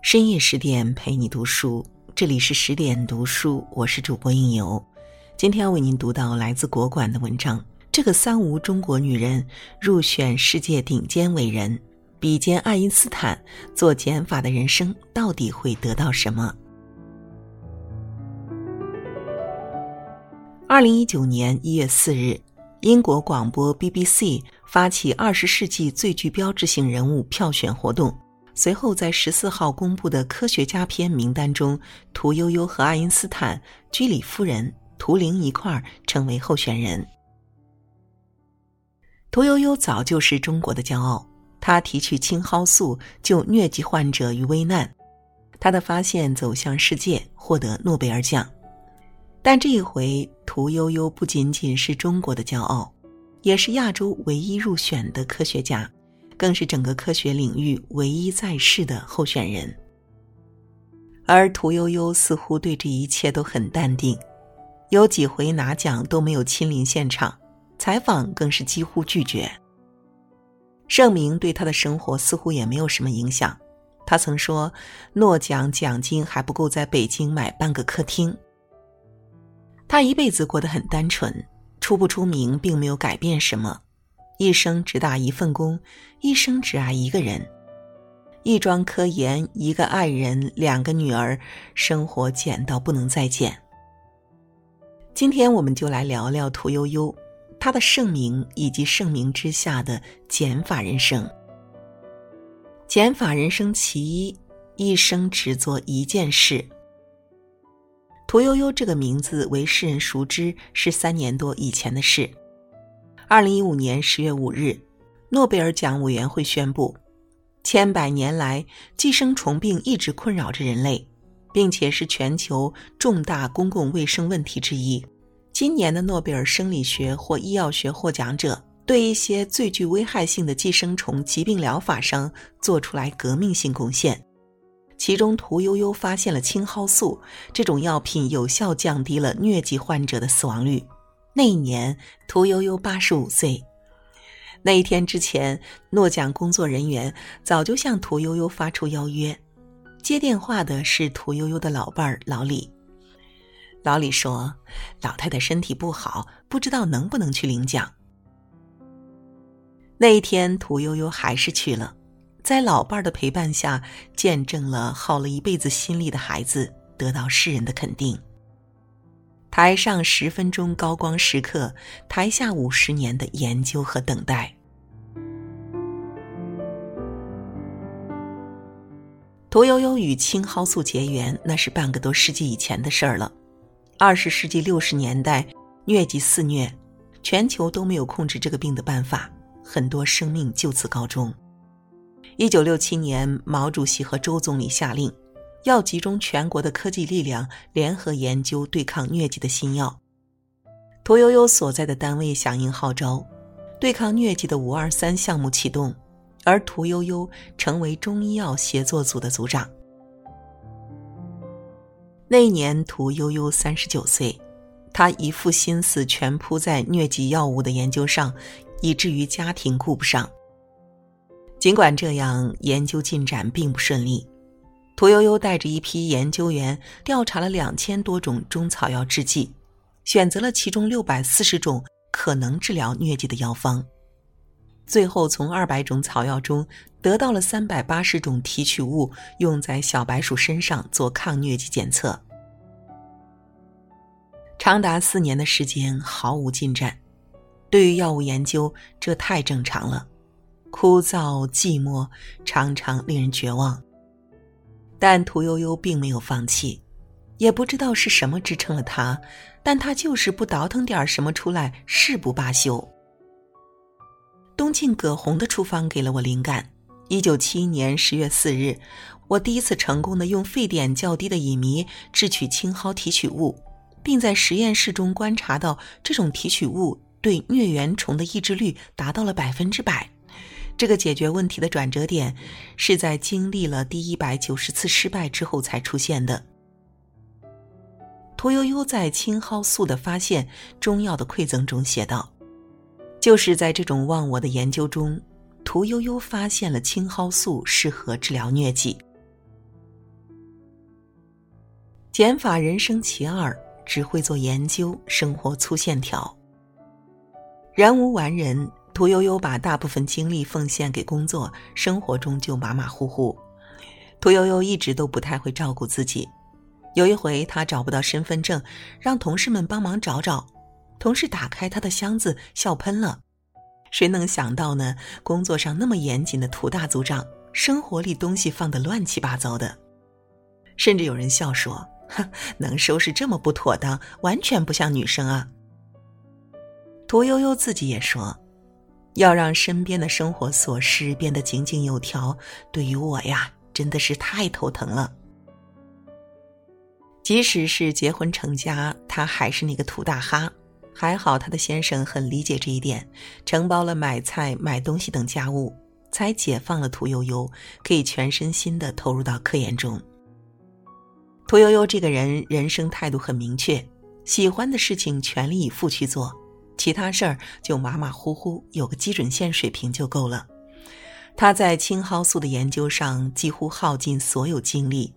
深夜十点陪你读书，这里是十点读书，我是主播应由。今天要为您读到来自国馆的文章。这个三无中国女人入选世界顶尖伟人，比肩爱因斯坦，做减法的人生到底会得到什么？二零一九年一月四日，英国广播 BBC 发起二十世纪最具标志性人物票选活动。随后，在十四号公布的科学家篇名单中，屠呦呦和爱因斯坦、居里夫人、图灵一块儿成为候选人。屠呦呦早就是中国的骄傲，她提取青蒿素救疟疾患者于危难，她的发现走向世界，获得诺贝尔奖。但这一回，屠呦呦不仅仅是中国的骄傲，也是亚洲唯一入选的科学家。更是整个科学领域唯一在世的候选人，而屠呦呦似乎对这一切都很淡定，有几回拿奖都没有亲临现场，采访更是几乎拒绝。盛名对他的生活似乎也没有什么影响，他曾说：“诺奖奖金还不够在北京买半个客厅。”他一辈子过得很单纯，出不出名并没有改变什么。一生只打一份工，一生只爱一个人，一桩科研，一个爱人，两个女儿，生活简到不能再简。今天我们就来聊聊屠呦呦，她的盛名以及盛名之下的减法人生。减法人生其一，一生只做一件事。屠呦呦这个名字为世人熟知，是三年多以前的事。二零一五年十月五日，诺贝尔奖委员会宣布，千百年来寄生虫病一直困扰着人类，并且是全球重大公共卫生问题之一。今年的诺贝尔生理学或医药学获奖者，对一些最具危害性的寄生虫疾病疗法上做出来革命性贡献。其中，屠呦呦发现了青蒿素这种药品，有效降低了疟疾患者的死亡率。那一年，屠呦呦八十五岁。那一天之前，诺奖工作人员早就向屠呦呦发出邀约。接电话的是屠呦呦的老伴儿老李。老李说：“老太太身体不好，不知道能不能去领奖。”那一天，屠呦呦还是去了，在老伴儿的陪伴下，见证了耗了一辈子心力的孩子得到世人的肯定。台上十分钟高光时刻，台下五十年的研究和等待。屠呦呦与青蒿素结缘，那是半个多世纪以前的事儿了。二十世纪六十年代，疟疾肆虐，全球都没有控制这个病的办法，很多生命就此告终。一九六七年，毛主席和周总理下令。要集中全国的科技力量，联合研究对抗疟疾的新药。屠呦呦所在的单位响应号召，对抗疟疾的“五二三”项目启动，而屠呦呦成为中医药协作组的组长。那一年，屠呦呦三十九岁，她一副心思全扑在疟疾药物的研究上，以至于家庭顾不上。尽管这样，研究进展并不顺利。屠呦呦带着一批研究员调查了两千多种中草药制剂，选择了其中六百四十种可能治疗疟疾的药方，最后从二百种草药中得到了三百八十种提取物，用在小白鼠身上做抗疟疾检测。长达四年的时间毫无进展，对于药物研究，这太正常了，枯燥寂寞，常常令人绝望。但屠呦呦并没有放弃，也不知道是什么支撑了她，但她就是不倒腾点什么出来，誓不罢休。东晋葛洪的处方给了我灵感。一九七一年十月四日，我第一次成功的用沸点较低的乙醚制取青蒿提取物，并在实验室中观察到这种提取物对疟原虫的抑制率达到了百分之百。这个解决问题的转折点，是在经历了第一百九十次失败之后才出现的。屠呦呦在青蒿素的发现中药的馈赠中写道：“就是在这种忘我的研究中，屠呦呦发现了青蒿素适合治疗疟疾。减法人生其二，只会做研究，生活粗线条。人无完人，屠呦呦把大部分精力奉献给工作，生活中就马马虎虎。屠呦呦一直都不太会照顾自己。有一回，她找不到身份证，让同事们帮忙找找。同事打开她的箱子，笑喷了。谁能想到呢？工作上那么严谨的涂大组长，生活里东西放得乱七八糟的。甚至有人笑说：“哼，能收拾这么不妥当，完全不像女生啊。”屠呦呦自己也说：“要让身边的生活琐事变得井井有条，对于我呀，真的是太头疼了。”即使是结婚成家，他还是那个土大哈。还好她的先生很理解这一点，承包了买菜、买东西等家务，才解放了屠呦呦，可以全身心的投入到科研中。屠呦呦这个人人生态度很明确，喜欢的事情全力以赴去做，其他事儿就马马虎虎，有个基准线水平就够了。他在青蒿素的研究上几乎耗尽所有精力，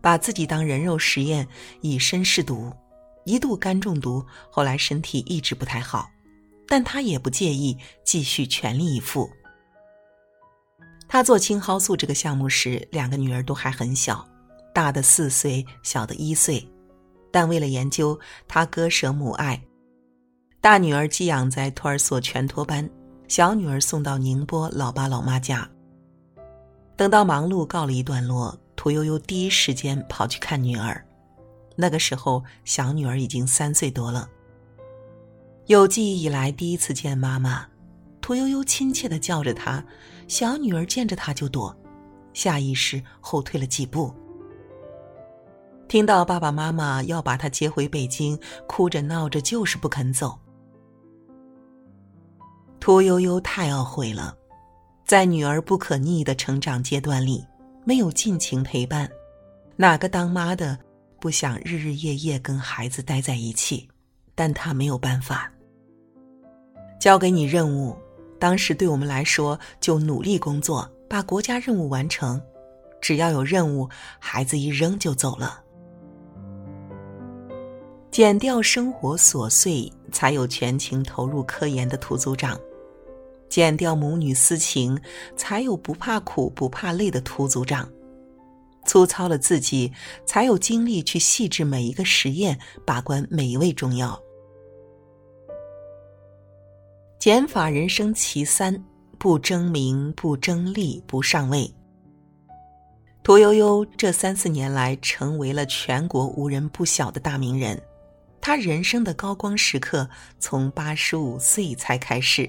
把自己当人肉实验，以身试毒。一度肝中毒，后来身体一直不太好，但他也不介意继续全力以赴。他做青蒿素这个项目时，两个女儿都还很小，大的四岁，小的一岁。但为了研究，他割舍母爱，大女儿寄养在托儿所全托班，小女儿送到宁波老爸老妈家。等到忙碌告了一段落，屠呦呦第一时间跑去看女儿。那个时候，小女儿已经三岁多了。有记忆以来第一次见妈妈，屠呦呦亲切的叫着她，小女儿见着她就躲，下意识后退了几步。听到爸爸妈妈要把她接回北京，哭着闹着就是不肯走。屠呦呦太懊悔了，在女儿不可逆的成长阶段里，没有尽情陪伴，哪个当妈的？不想日日夜夜跟孩子待在一起，但他没有办法。交给你任务，当时对我们来说就努力工作，把国家任务完成。只要有任务，孩子一扔就走了。减掉生活琐碎，才有全情投入科研的涂组长；减掉母女私情，才有不怕苦不怕累的涂组长。粗糙了自己，才有精力去细致每一个实验，把关每一位中药。减法人生其三：不争名，不争利，不上位。屠呦呦这三四年来成为了全国无人不晓的大名人。她人生的高光时刻从八十五岁才开始，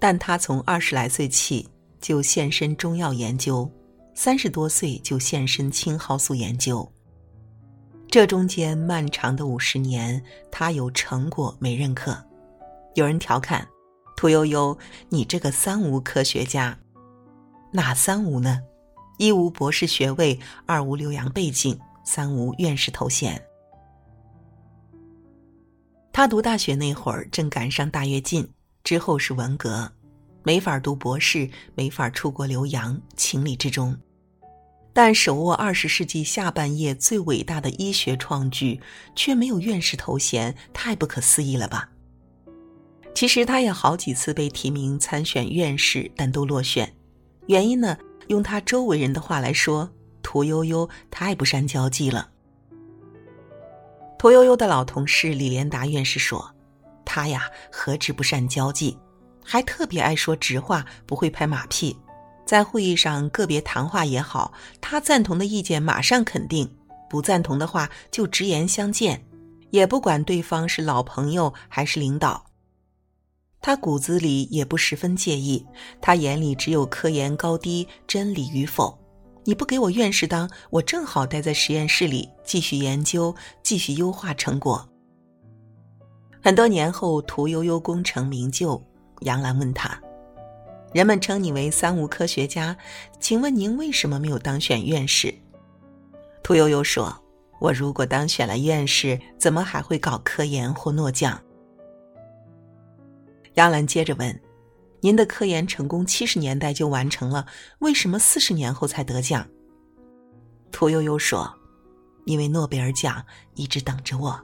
但他从二十来岁起就献身中药研究。三十多岁就献身青蒿素研究，这中间漫长的五十年，他有成果没认可。有人调侃：“屠呦呦，你这个三无科学家，哪三无呢？一无博士学位，二无留洋背景，三无院士头衔。”他读大学那会儿正赶上大跃进，之后是文革。没法读博士，没法出国留洋，情理之中。但手握二十世纪下半叶最伟大的医学创举，却没有院士头衔，太不可思议了吧？其实他也好几次被提名参选院士，但都落选。原因呢？用他周围人的话来说，屠呦呦太不善交际了。屠呦呦的老同事李连达院士说：“他呀，何止不善交际。”还特别爱说直话，不会拍马屁，在会议上个别谈话也好，他赞同的意见马上肯定，不赞同的话就直言相见，也不管对方是老朋友还是领导。他骨子里也不十分介意，他眼里只有科研高低、真理与否。你不给我院士当，我正好待在实验室里继续研究，继续优化成果。很多年后，屠呦呦功成名就。杨澜问他：“人们称你为三无科学家，请问您为什么没有当选院士？”屠呦呦说：“我如果当选了院士，怎么还会搞科研或诺奖？”杨澜接着问：“您的科研成功七十年代就完成了，为什么四十年后才得奖？”屠呦呦说：“因为诺贝尔奖一直等着我。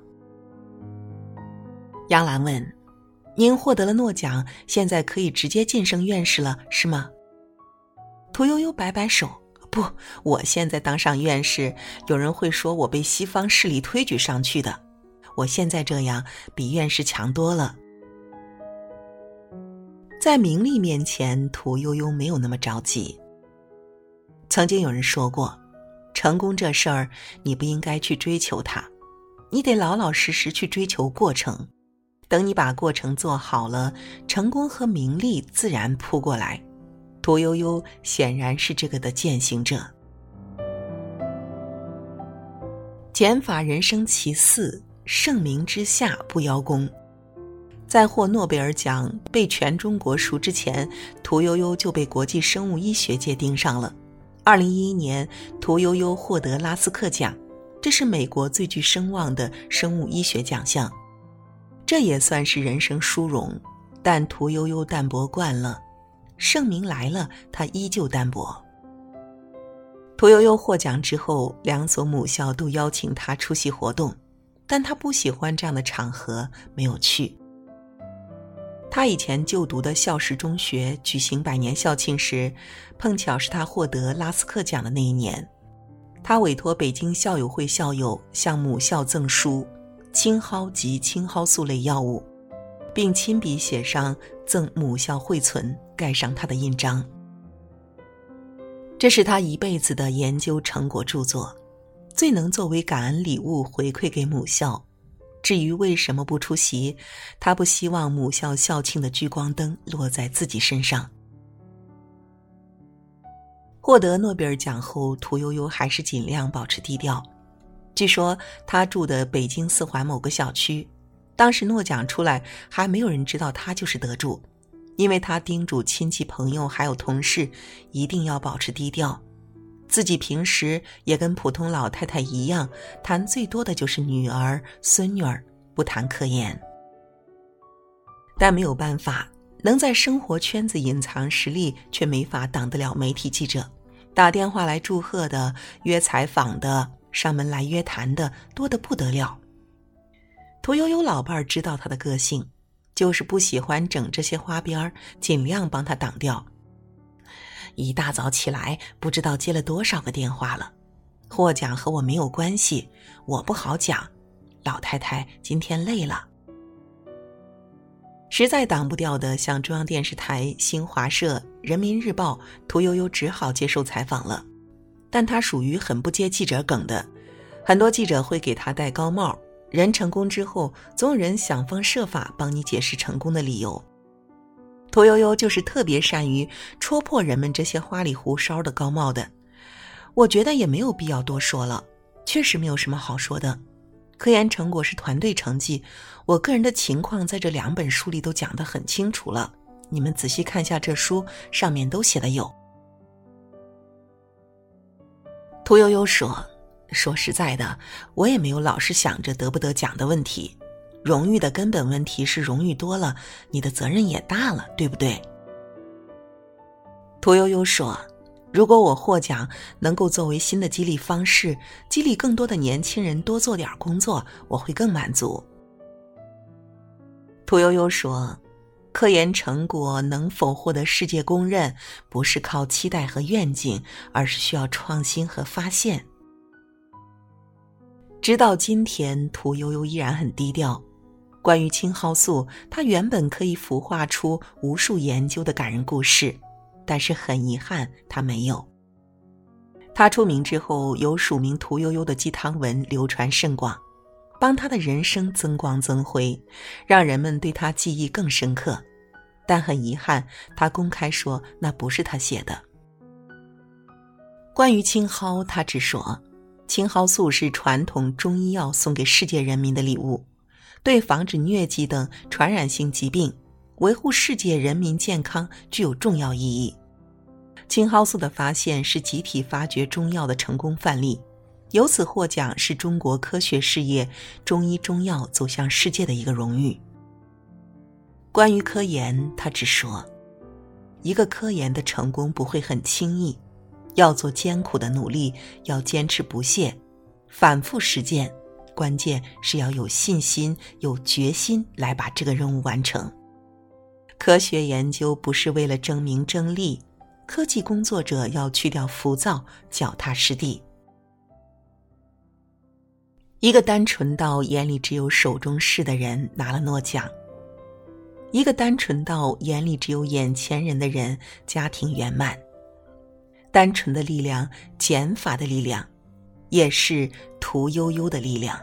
杨澜问：“您获得了诺奖，现在可以直接晋升院士了，是吗？”屠呦呦摆摆手：“不，我现在当上院士，有人会说我被西方势力推举上去的。我现在这样比院士强多了。”在名利面前，屠呦呦没有那么着急。曾经有人说过，成功这事儿，你不应该去追求它，你得老老实实去追求过程。等你把过程做好了，成功和名利自然扑过来。屠呦呦显然是这个的践行者。减法人生其四：盛名之下不邀功。在获诺贝尔奖、被全中国熟之前，屠呦呦就被国际生物医学界盯上了。二零一一年，屠呦呦获得拉斯克奖，这是美国最具声望的生物医学奖项。这也算是人生殊荣，但屠呦呦淡泊惯了，盛名来了，她依旧淡泊。屠呦呦获奖之后，两所母校都邀请她出席活动，但她不喜欢这样的场合，没有去。她以前就读的校史中学举行百年校庆时，碰巧是她获得拉斯克奖的那一年，她委托北京校友会校友向母校赠书。青蒿及青蒿素类药物，并亲笔写上“赠母校惠存”，盖上他的印章。这是他一辈子的研究成果著作，最能作为感恩礼物回馈给母校。至于为什么不出席，他不希望母校校庆的聚光灯落在自己身上。获得诺贝尔奖后，屠呦呦还是尽量保持低调。据说他住的北京四环某个小区，当时诺奖出来还没有人知道他就是得主，因为他叮嘱亲戚朋友还有同事一定要保持低调，自己平时也跟普通老太太一样，谈最多的就是女儿、孙女儿，不谈科研。但没有办法，能在生活圈子隐藏实力，却没法挡得了媒体记者打电话来祝贺的、约采访的。上门来约谈的多得不得了。屠呦呦老伴儿知道她的个性，就是不喜欢整这些花边儿，尽量帮她挡掉。一大早起来，不知道接了多少个电话了。获奖和我没有关系，我不好讲。老太太今天累了，实在挡不掉的，像中央电视台、新华社、人民日报，屠呦呦只好接受采访了。但他属于很不接记者梗的，很多记者会给他戴高帽。人成功之后，总有人想方设法帮你解释成功的理由。屠呦呦就是特别善于戳破人们这些花里胡哨的高帽的。我觉得也没有必要多说了，确实没有什么好说的。科研成果是团队成绩，我个人的情况在这两本书里都讲得很清楚了，你们仔细看下这书，上面都写的有。屠呦呦说：“说实在的，我也没有老是想着得不得奖的问题。荣誉的根本问题是，荣誉多了，你的责任也大了，对不对？”屠呦呦说：“如果我获奖能够作为新的激励方式，激励更多的年轻人多做点工作，我会更满足。”屠呦呦说。科研成果能否获得世界公认，不是靠期待和愿景，而是需要创新和发现。直到今天，屠呦呦依然很低调。关于青蒿素，她原本可以孵化出无数研究的感人故事，但是很遗憾，她没有。她出名之后，有署名屠呦呦的鸡汤文流传甚广。帮他的人生增光增辉，让人们对他记忆更深刻。但很遗憾，他公开说那不是他写的。关于青蒿，他只说，青蒿素是传统中医药送给世界人民的礼物，对防止疟疾等传染性疾病、维护世界人民健康具有重要意义。青蒿素的发现是集体发掘中药的成功范例。由此获奖是中国科学事业、中医中药走向世界的一个荣誉。关于科研，他只说，一个科研的成功不会很轻易，要做艰苦的努力，要坚持不懈，反复实践，关键是要有信心、有决心来把这个任务完成。科学研究不是为了争名争利，科技工作者要去掉浮躁，脚踏实地。一个单纯到眼里只有手中事的人拿了诺奖，一个单纯到眼里只有眼前人的人家庭圆满。单纯的力量，减法的力量，也是屠呦呦的力量。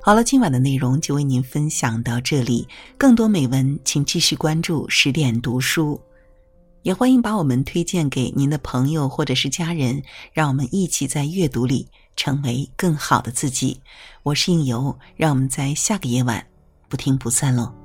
好了，今晚的内容就为您分享到这里。更多美文，请继续关注十点读书，也欢迎把我们推荐给您的朋友或者是家人，让我们一起在阅读里成为更好的自己。我是应由，让我们在下个夜晚不听不散喽。